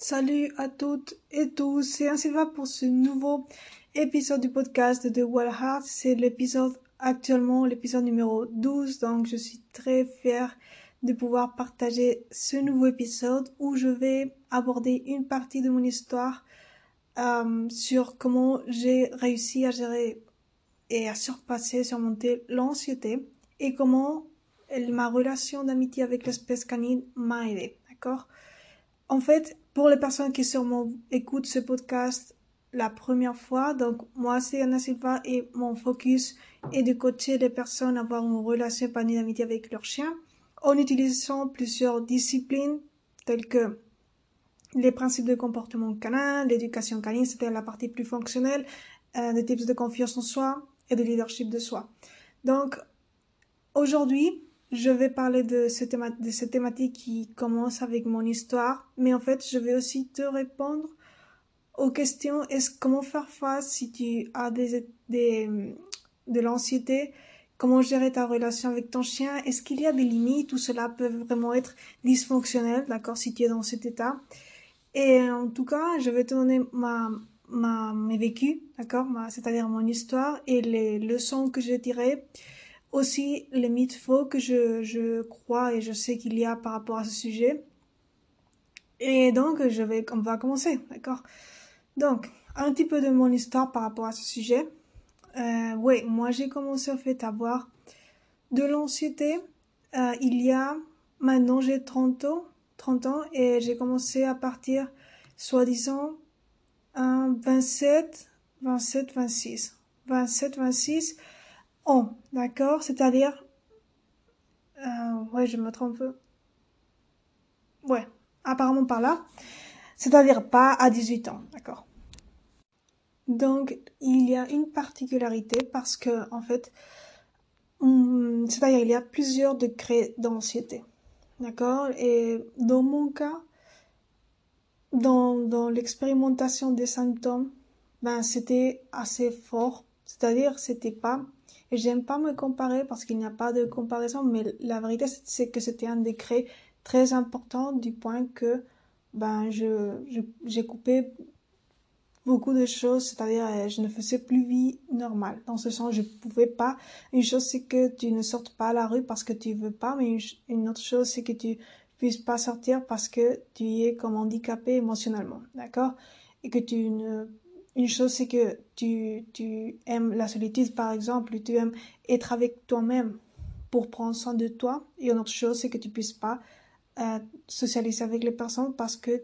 Salut à toutes et tous, c'est Sylvain pour ce nouveau épisode du podcast de Well Heart. C'est l'épisode actuellement, l'épisode numéro 12, donc je suis très fière de pouvoir partager ce nouveau épisode où je vais aborder une partie de mon histoire euh, sur comment j'ai réussi à gérer et à surpasser, surmonter l'anxiété et comment ma relation d'amitié avec l'espèce canine m'a aidé, d'accord? En fait, pour les personnes qui sûrement écoutent ce podcast la première fois, donc moi c'est Anna Silva et mon focus est de coacher les personnes à avoir une relation épanouie d'amitié avec leur chien en utilisant plusieurs disciplines telles que les principes de comportement canin, l'éducation canine, c'était la partie plus fonctionnelle, euh, des tips de confiance en soi et de leadership de soi. Donc aujourd'hui, je vais parler de, ce de cette thématique qui commence avec mon histoire, mais en fait, je vais aussi te répondre aux questions. Est-ce comment faire face si tu as des, des de l'anxiété? Comment gérer ta relation avec ton chien? Est-ce qu'il y a des limites où cela peut vraiment être dysfonctionnel, d'accord, si tu es dans cet état? Et en tout cas, je vais te donner ma, ma, mes vécus, d'accord, c'est-à-dire mon histoire et les leçons que j'ai tirées aussi les mythes faux que je, je crois et je sais qu'il y a par rapport à ce sujet. Et donc, je vais, on va commencer, d'accord? Donc, un petit peu de mon histoire par rapport à ce sujet. Euh, oui, moi j'ai commencé en fait à avoir de l'anxiété. Euh, il y a, maintenant j'ai 30 ans, 30 ans et j'ai commencé à partir, soi-disant, un 27, 27, 26. 27, 26 d'accord C'est-à-dire, euh, ouais, je me trompe. Ouais, apparemment par là. C'est-à-dire pas à 18 ans, d'accord Donc, il y a une particularité parce que, en fait, c'est-à-dire il y a plusieurs degrés d'anxiété, d'accord Et dans mon cas, dans, dans l'expérimentation des symptômes, ben, c'était assez fort. C'est-à-dire, c'était pas j'aime pas me comparer parce qu'il n'y a pas de comparaison, mais la vérité c'est que c'était un décret très important du point que ben j'ai coupé beaucoup de choses, c'est-à-dire euh, je ne faisais plus vie normale. Dans ce sens, je pouvais pas. Une chose c'est que tu ne sortes pas à la rue parce que tu veux pas, mais une, autre chose c'est que tu puisses pas sortir parce que tu es comme handicapé émotionnellement, d'accord? Et que tu ne une chose, c'est que tu, tu aimes la solitude, par exemple, tu aimes être avec toi-même pour prendre soin de toi. Et une autre chose, c'est que tu puisses pas euh, socialiser avec les personnes parce que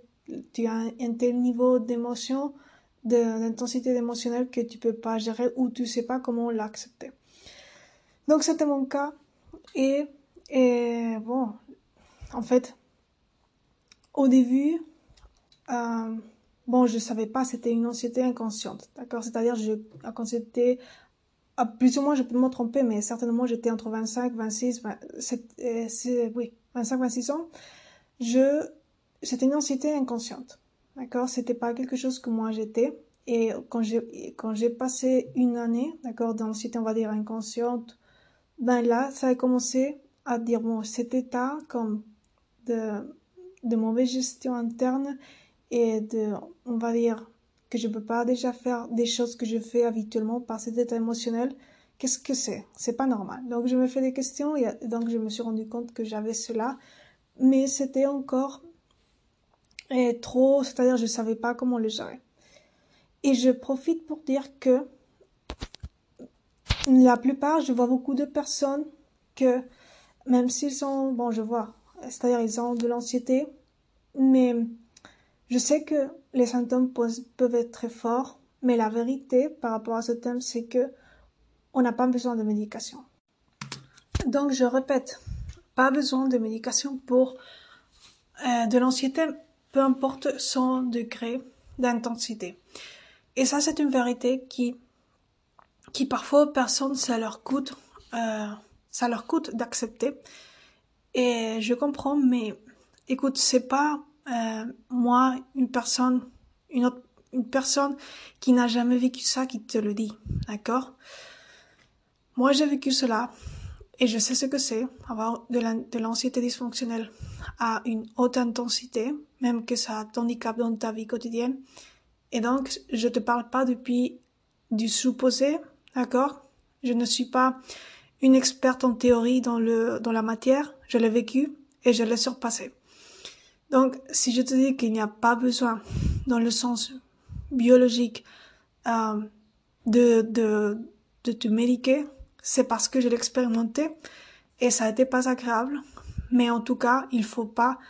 tu as un, tel niveau d'émotion, d'intensité émotionnelle que tu peux pas gérer ou tu sais pas comment l'accepter. Donc, c'était mon cas. Et, et bon, en fait, au début, euh, Bon, je savais pas, c'était une anxiété inconsciente, d'accord? C'est-à-dire, je, quand c'était, plus ou moins, je peux me tromper, mais certainement, j'étais entre 25, 26, 27, euh, oui, 25, 26 ans. Je, c'était une anxiété inconsciente, d'accord? C'était pas quelque chose que moi j'étais. Et quand j'ai, quand j'ai passé une année, d'accord, d'anxiété, on va dire inconsciente, ben là, ça a commencé à dire, bon, cet état comme de, de mauvaise gestion interne et de, on va dire, que je peux pas déjà faire des choses que je fais habituellement par cet état émotionnel, qu'est-ce que c'est? C'est pas normal. Donc je me fais des questions et donc je me suis rendu compte que j'avais cela, mais c'était encore et trop, c'est-à-dire je savais pas comment le gérer. Et je profite pour dire que la plupart, je vois beaucoup de personnes que même s'ils sont, bon, je vois, c'est-à-dire ils ont de l'anxiété, mais je sais que les symptômes peuvent être très forts, mais la vérité par rapport à ce thème, c'est que on n'a pas besoin de médication. Donc, je répète, pas besoin de médication pour euh, de l'anxiété, peu importe son degré d'intensité. Et ça, c'est une vérité qui, qui parfois personne, ça leur coûte, euh, ça leur coûte d'accepter. Et je comprends, mais écoute, c'est pas euh, moi, une personne, une autre, une personne qui n'a jamais vécu ça qui te le dit, d'accord? Moi, j'ai vécu cela et je sais ce que c'est avoir de l'anxiété dysfonctionnelle à une haute intensité, même que ça t'handicape dans ta vie quotidienne. Et donc, je te parle pas depuis du supposé, d'accord? Je ne suis pas une experte en théorie dans le, dans la matière. Je l'ai vécu et je l'ai surpassé. Donc, si je te dis qu'il n'y a pas besoin, dans le sens biologique, euh, de, de, de te médiquer, c'est parce que je l'ai expérimenté et ça été pas agréable. Mais en tout cas, il faut pas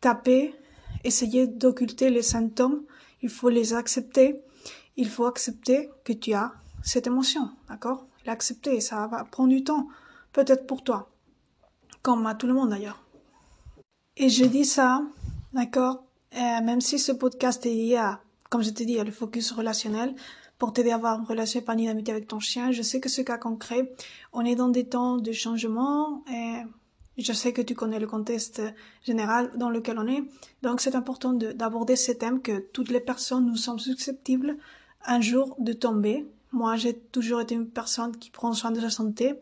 taper, essayer d'occulter les symptômes. Il faut les accepter. Il faut accepter que tu as cette émotion, d'accord? L'accepter, ça va prendre du temps, peut-être pour toi, comme à tout le monde d'ailleurs. Et je dis ça, d'accord, euh, même si ce podcast est lié à, comme je te dis, à le focus relationnel, pour t'aider à avoir une relation épanouie avec ton chien, je sais que ce cas concret, on est dans des temps de changement et je sais que tu connais le contexte général dans lequel on est. Donc c'est important d'aborder ce thème que toutes les personnes nous sommes susceptibles un jour de tomber. Moi, j'ai toujours été une personne qui prend soin de sa santé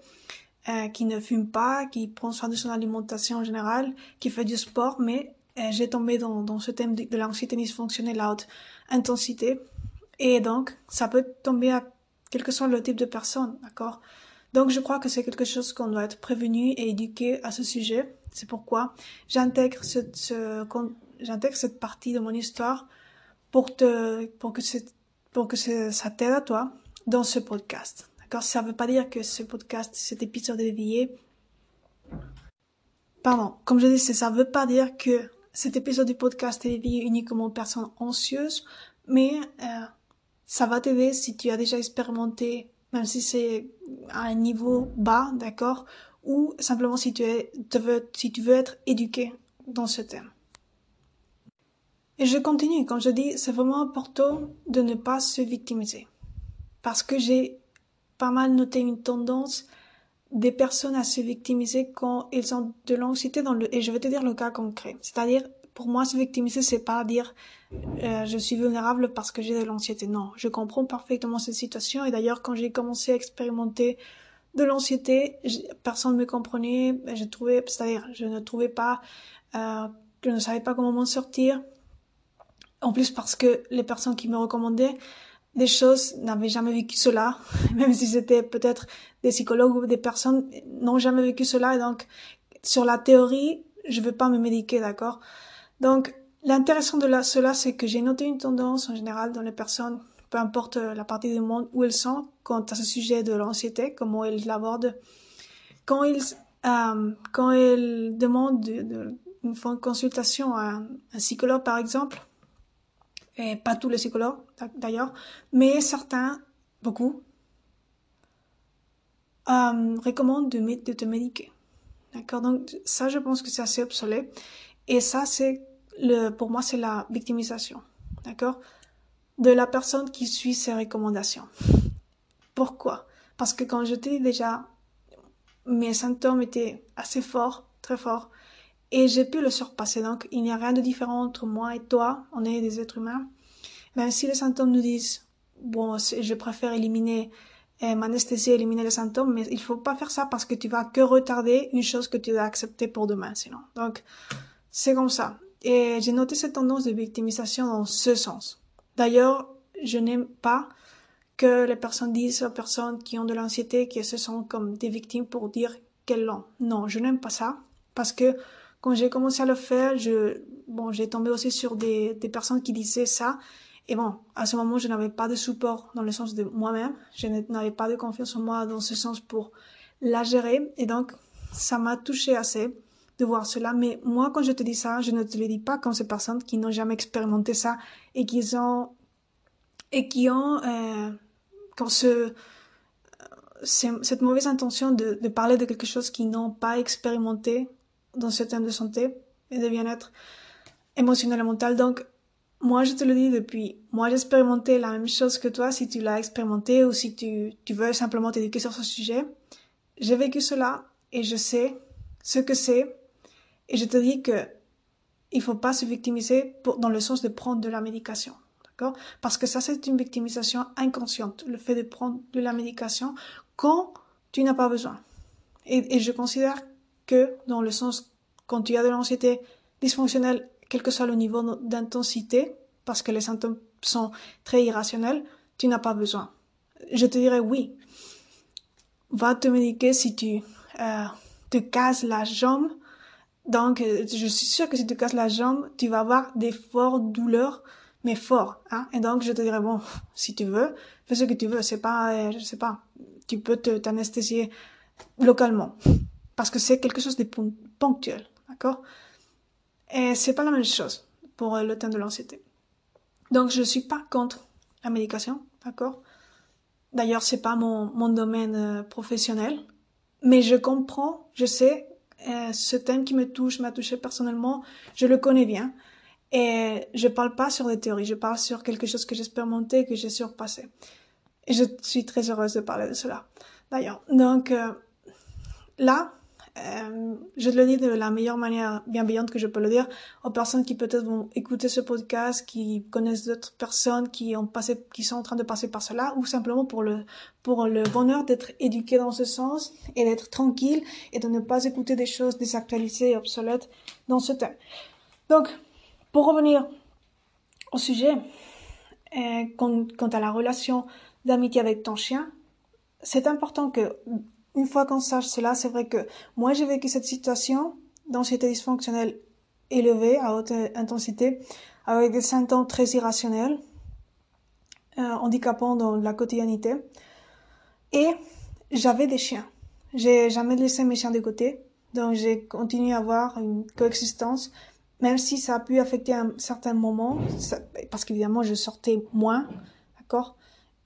euh, qui ne fume pas, qui prend soin de son alimentation en général, qui fait du sport, mais euh, j'ai tombé dans, ce thème de, l'anxiété dysfonctionnelle à haute intensité. Et donc, ça peut tomber à quel que soit le type de personne, d'accord? Donc, je crois que c'est quelque chose qu'on doit être prévenu et éduqué à ce sujet. C'est pourquoi j'intègre ce, ce, j'intègre cette partie de mon histoire pour que ça t'aide à toi dans ce podcast. Ça ne veut pas dire que ce podcast, cet épisode est dévié. Pardon, comme je dis, ça ne veut pas dire que cet épisode du podcast est dévié uniquement aux personnes anxieuses, mais euh, ça va t'aider si tu as déjà expérimenté, même si c'est à un niveau bas, d'accord, ou simplement si tu, veux, être éduqué dans ce thème. Et je continue, quand je dis, c'est vraiment important de ne pas se victimiser. Parce que j'ai pas mal noté une tendance des personnes à se victimiser quand ils ont de l'anxiété dans le et je vais te dire le cas concret. C'est-à-dire pour moi se victimiser c'est pas dire euh, je suis vulnérable parce que j'ai de l'anxiété. Non je comprends parfaitement cette situation. Et d'ailleurs quand j'ai commencé à expérimenter de l'anxiété personne ne me comprenait. Je trouvais c'est-à-dire je ne trouvais pas euh, je ne savais pas comment m'en sortir. En plus parce que les personnes qui me recommandaient des choses n'avaient jamais vécu cela, même si c'était peut-être des psychologues ou des personnes n'ont jamais vécu cela. Et donc, sur la théorie, je veux pas me médiquer, d'accord? Donc, l'intéressant de cela, c'est que j'ai noté une tendance en général dans les personnes, peu importe la partie du monde où elles sont, quant à ce sujet de l'anxiété, comment elles l'abordent. Quand euh, quand elles demandent de, de, une consultation à un psychologue, par exemple, et pas tous les psychologues d'ailleurs, mais certains, beaucoup, euh, recommandent de, te médiquer. D'accord? Donc ça, je pense que c'est assez obsolète. Et ça, c'est le, pour moi, c'est la victimisation. D'accord? De la personne qui suit ses recommandations. Pourquoi? Parce que quand j'étais déjà, mes symptômes étaient assez forts, très forts, et j'ai pu le surpasser. Donc, il n'y a rien de différent entre moi et toi. On est des êtres humains. Même si les symptômes nous disent, bon, je préfère éliminer, euh, m'anesthésier, éliminer les symptômes, mais il faut pas faire ça parce que tu vas que retarder une chose que tu dois accepter pour demain, sinon. Donc, c'est comme ça. Et j'ai noté cette tendance de victimisation dans ce sens. D'ailleurs, je n'aime pas que les personnes disent aux personnes qui ont de l'anxiété qu'elles se sentent comme des victimes pour dire qu'elles l'ont. Non, je n'aime pas ça parce que quand j'ai commencé à le faire, je, bon, j'ai tombé aussi sur des, des personnes qui disaient ça. Et bon, à ce moment, je n'avais pas de support dans le sens de moi-même. Je n'avais pas de confiance en moi dans ce sens pour la gérer. Et donc, ça m'a touché assez de voir cela. Mais moi, quand je te dis ça, je ne te le dis pas comme ces personnes qui n'ont jamais expérimenté ça et qui ont, et qui ont, euh, comme ce, cette mauvaise intention de parler de quelque chose qu'ils n'ont pas expérimenté dans ce thème de santé et de bien-être émotionnel et mental. Donc, moi, je te le dis depuis, moi, j'ai expérimenté la même chose que toi, si tu l'as expérimenté ou si tu, tu veux simplement t'éduquer sur ce sujet. J'ai vécu cela et je sais ce que c'est. Et je te dis que il faut pas se victimiser dans le sens de prendre de la médication. D'accord? Parce que ça, c'est une victimisation inconsciente. Le fait de prendre de la médication quand tu n'as pas besoin. Et, et je considère que dans le sens quand tu as de l'anxiété dysfonctionnelle quel que soit le niveau d'intensité, parce que les symptômes sont très irrationnels, tu n'as pas besoin. Je te dirais oui. Va te médiquer si tu euh, te casses la jambe. Donc, je suis sûre que si tu casses la jambe, tu vas avoir des fortes douleurs, mais fort. Hein? Et donc, je te dirais, bon, si tu veux, fais ce que tu veux. C'est pas, euh, je sais pas, tu peux t'anesthésier localement. Parce que c'est quelque chose de ponctuel. D'accord? Et c'est pas la même chose pour le temps de l'anxiété. Donc, je suis pas contre la médication. D'accord? D'ailleurs, c'est pas mon, domaine euh, professionnel. Mais je comprends, je sais, euh, ce thème qui me touche, m'a touché personnellement, je le connais bien. Et je parle pas sur des théories, je parle sur quelque chose que j'ai expérimenté, que j'ai surpassé. Et je suis très heureuse de parler de cela. D'ailleurs, donc euh, là, euh, je le dis de la meilleure manière bienveillante que je peux le dire aux personnes qui peut-être vont écouter ce podcast, qui connaissent d'autres personnes qui ont passé, qui sont en train de passer par cela, ou simplement pour le, pour le bonheur d'être éduqué dans ce sens et d'être tranquille et de ne pas écouter des choses désactualisées et obsolètes dans ce thème. Donc, pour revenir au sujet, euh, quant à la relation d'amitié avec ton chien, c'est important que une fois qu'on sache cela, c'est vrai que moi j'ai vécu cette situation d'anxiété dysfonctionnelle élevée à haute intensité avec des symptômes très irrationnels, euh, handicapants dans la quotidiennité. Et j'avais des chiens. J'ai jamais laissé mes chiens de côté, donc j'ai continué à avoir une coexistence, même si ça a pu affecter un certain moment, parce qu'évidemment je sortais moins, d'accord,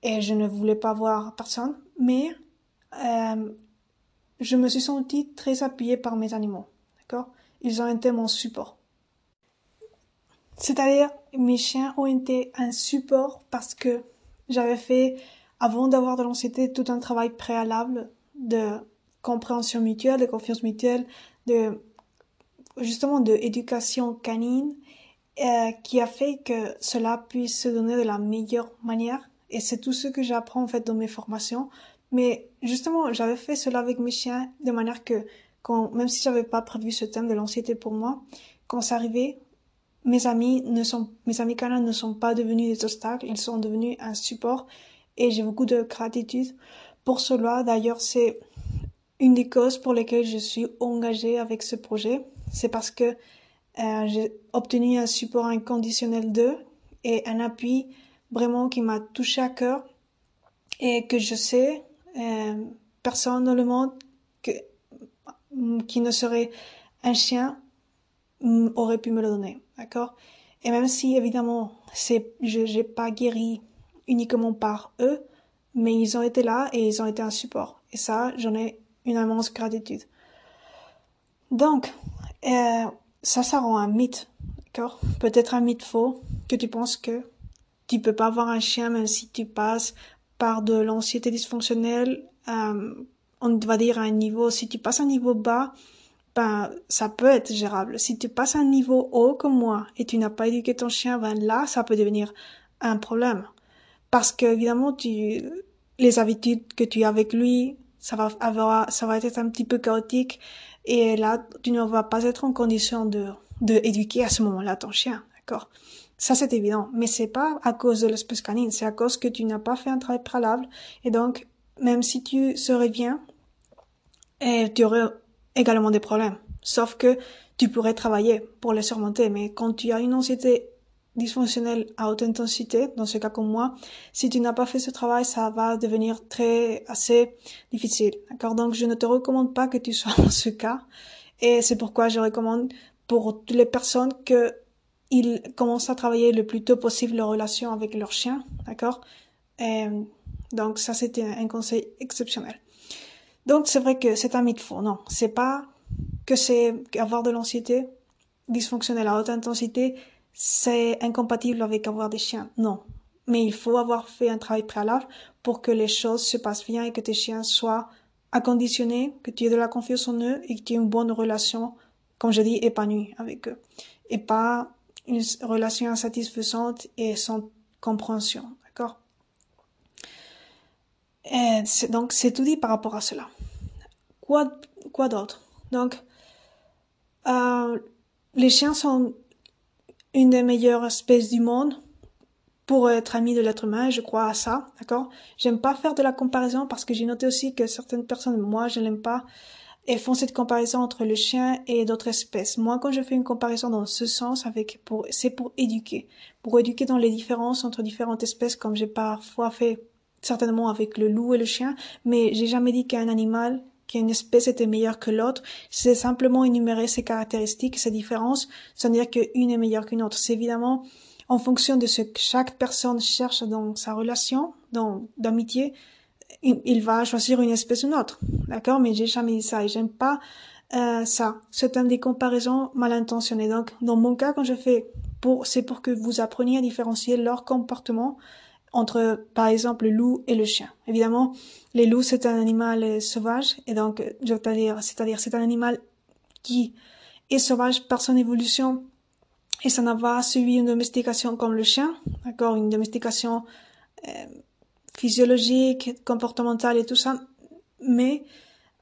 et je ne voulais pas voir personne, mais euh, je me suis sentie très appuyée par mes animaux. D'accord? Ils ont été mon support. C'est-à-dire, mes chiens ont été un support parce que j'avais fait, avant d'avoir de l'anxiété, tout un travail préalable de compréhension mutuelle, de confiance mutuelle, de justement de éducation canine, euh, qui a fait que cela puisse se donner de la meilleure manière. Et c'est tout ce que j'apprends en fait dans mes formations mais justement, j'avais fait cela avec mes chiens de manière que, quand, même si j'avais pas prévu ce thème de l'anxiété pour moi, quand ça arrivait, mes amis ne sont, mes amis canins ne sont pas devenus des obstacles, ils sont devenus un support et j'ai beaucoup de gratitude pour cela. D'ailleurs, c'est une des causes pour lesquelles je suis engagée avec ce projet. C'est parce que euh, j'ai obtenu un support inconditionnel d'eux et un appui vraiment qui m'a touché à cœur et que je sais euh, personne dans le monde que, qui ne serait un chien aurait pu me le donner, d'accord? Et même si évidemment c'est je j'ai pas guéri uniquement par eux, mais ils ont été là et ils ont été un support. Et ça, j'en ai une immense gratitude. Donc, euh, ça, ça rend un mythe, d'accord? Peut-être un mythe faux, que tu penses que tu peux pas avoir un chien même si tu passes par de l'anxiété dysfonctionnelle, euh, on va dire à un niveau, si tu passes un niveau bas, ben, ça peut être gérable. Si tu passes un niveau haut comme moi et tu n'as pas éduqué ton chien, ben là, ça peut devenir un problème. Parce que, évidemment, tu, les habitudes que tu as avec lui, ça va avoir, ça va être un petit peu chaotique. Et là, tu ne vas pas être en condition de, de éduquer à ce moment-là ton chien. D'accord? Ça, c'est évident. Mais c'est pas à cause de l'espèce canine. C'est à cause que tu n'as pas fait un travail préalable. Et donc, même si tu serais bien, et tu aurais également des problèmes. Sauf que tu pourrais travailler pour les surmonter. Mais quand tu as une anxiété dysfonctionnelle à haute intensité, dans ce cas comme moi, si tu n'as pas fait ce travail, ça va devenir très, assez difficile. D'accord? Donc, je ne te recommande pas que tu sois dans ce cas. Et c'est pourquoi je recommande pour toutes les personnes que ils commencent à travailler le plus tôt possible leur relation avec leur chien, d'accord? Donc ça, c'était un conseil exceptionnel. Donc c'est vrai que c'est un mythe faux. Non, c'est pas que c'est avoir de l'anxiété dysfonctionnelle à haute intensité, c'est incompatible avec avoir des chiens. Non. Mais il faut avoir fait un travail préalable pour que les choses se passent bien et que tes chiens soient acconditionnés, que tu aies de la confiance en eux et que tu aies une bonne relation, comme je dis, épanouie avec eux. Et pas une relation insatisfaisante et sans compréhension. D'accord? Donc, c'est tout dit par rapport à cela. Quoi, quoi d'autre? Donc, euh, les chiens sont une des meilleures espèces du monde pour être ami de l'être humain, je crois à ça, d'accord? J'aime pas faire de la comparaison parce que j'ai noté aussi que certaines personnes, moi, je l'aime pas, et font cette comparaison entre le chien et d'autres espèces. Moi, quand je fais une comparaison dans ce sens, avec pour, c'est pour éduquer, pour éduquer dans les différences entre différentes espèces, comme j'ai parfois fait certainement avec le loup et le chien, mais j'ai jamais dit qu'un animal, qu'une espèce était meilleure que l'autre. C'est simplement énumérer ses caractéristiques, ses différences, sans dire qu'une est meilleure qu'une autre. C'est évidemment en fonction de ce que chaque personne cherche dans sa relation, dans d'amitié, il va choisir une espèce ou une autre. D'accord? Mais j'ai jamais dit ça et j'aime pas euh, ça. C'est un des comparaisons mal intentionnées. Donc, dans mon cas, quand je fais pour, c'est pour que vous appreniez à différencier leur comportement entre, par exemple, le loup et le chien. Évidemment, les loups, c'est un animal sauvage et donc, je veux dire, c'est-à-dire, c'est un animal qui est sauvage par son évolution et ça n'a pas suivi une domestication comme le chien, d'accord, une domestication euh, physiologique, comportementale et tout ça, mais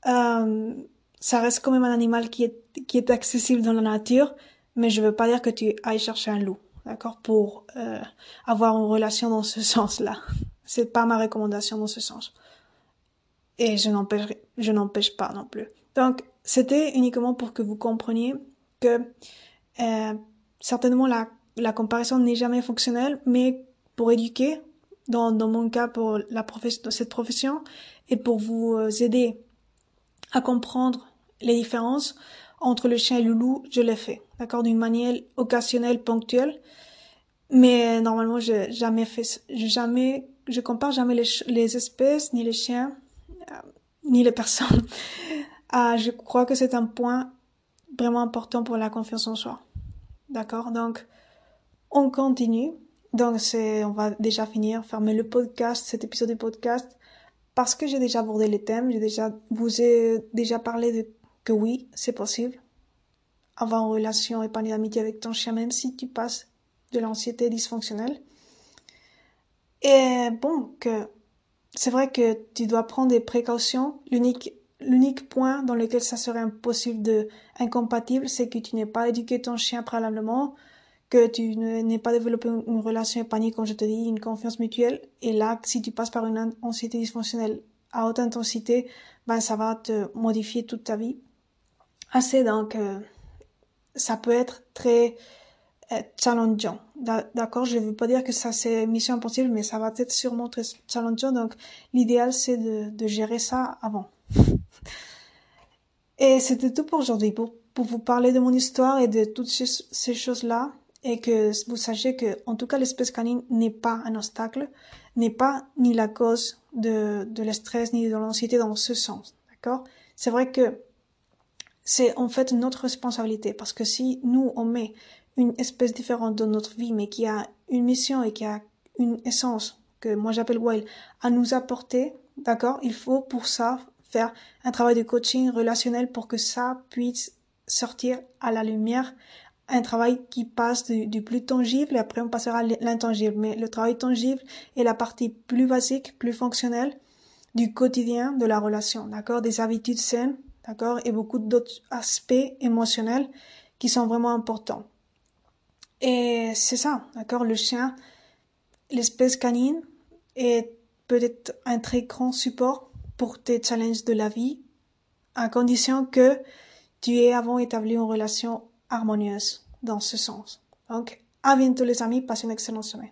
euh, ça reste quand même un animal qui est qui est accessible dans la nature, mais je veux pas dire que tu ailles chercher un loup, d'accord, pour euh, avoir une relation dans ce sens-là. C'est pas ma recommandation dans ce sens. Et je n'empêche je n'empêche pas non plus. Donc c'était uniquement pour que vous compreniez que euh, certainement la, la comparaison n'est jamais fonctionnelle, mais pour éduquer, dans, dans mon cas pour la profession, cette profession, et pour vous euh, aider à comprendre les différences entre le chien et le loup, je l'ai fait, d'accord, d'une manière occasionnelle, ponctuelle, mais normalement, je jamais fait, jamais, je compare jamais les, les espèces, ni les chiens, euh, ni les personnes. ah, je crois que c'est un point vraiment important pour la confiance en soi. D'accord Donc, on continue. Donc, on va déjà finir, fermer le podcast, cet épisode du podcast, parce que j'ai déjà abordé les thèmes, j'ai déjà, vous ai déjà parlé de que oui, c'est possible. Avoir une relation épanouie d'amitié avec ton chien, même si tu passes de l'anxiété dysfonctionnelle. Et bon, que c'est vrai que tu dois prendre des précautions. L'unique L'unique point dans lequel ça serait impossible de incompatible, c'est que tu n'aies pas éduqué ton chien préalablement, que tu n'aies pas développé une relation épanouie, comme je te dis, une confiance mutuelle. Et là, si tu passes par une anxiété dysfonctionnelle à haute intensité, ben ça va te modifier toute ta vie. Assez donc, euh, ça peut être très euh, challengeant. D'accord, je veux pas dire que ça c'est mission impossible, mais ça va être sûrement très challengeant. Donc, l'idéal c'est de, de gérer ça avant. Et c'était tout pour aujourd'hui, pour, pour vous parler de mon histoire et de toutes ces, choses-là, et que vous sachiez que, en tout cas, l'espèce canine n'est pas un obstacle, n'est pas ni la cause de, de le stress ni de l'anxiété dans ce sens, d'accord? C'est vrai que c'est en fait notre responsabilité, parce que si nous, on met une espèce différente dans notre vie, mais qui a une mission et qui a une essence, que moi j'appelle wild, à nous apporter, d'accord? Il faut pour ça faire un travail de coaching relationnel pour que ça puisse sortir à la lumière un travail qui passe du, plus tangible et après on passera à l'intangible. Mais le travail tangible est la partie plus basique, plus fonctionnelle du quotidien de la relation, d'accord? Des habitudes saines, d'accord? Et beaucoup d'autres aspects émotionnels qui sont vraiment importants. Et c'est ça, d'accord? Le chien, l'espèce canine est peut-être un très grand support pour tes challenges de la vie, à condition que tu aies avant établi une relation harmonieuse dans ce sens. Donc, à bientôt les amis, passez une excellente semaine.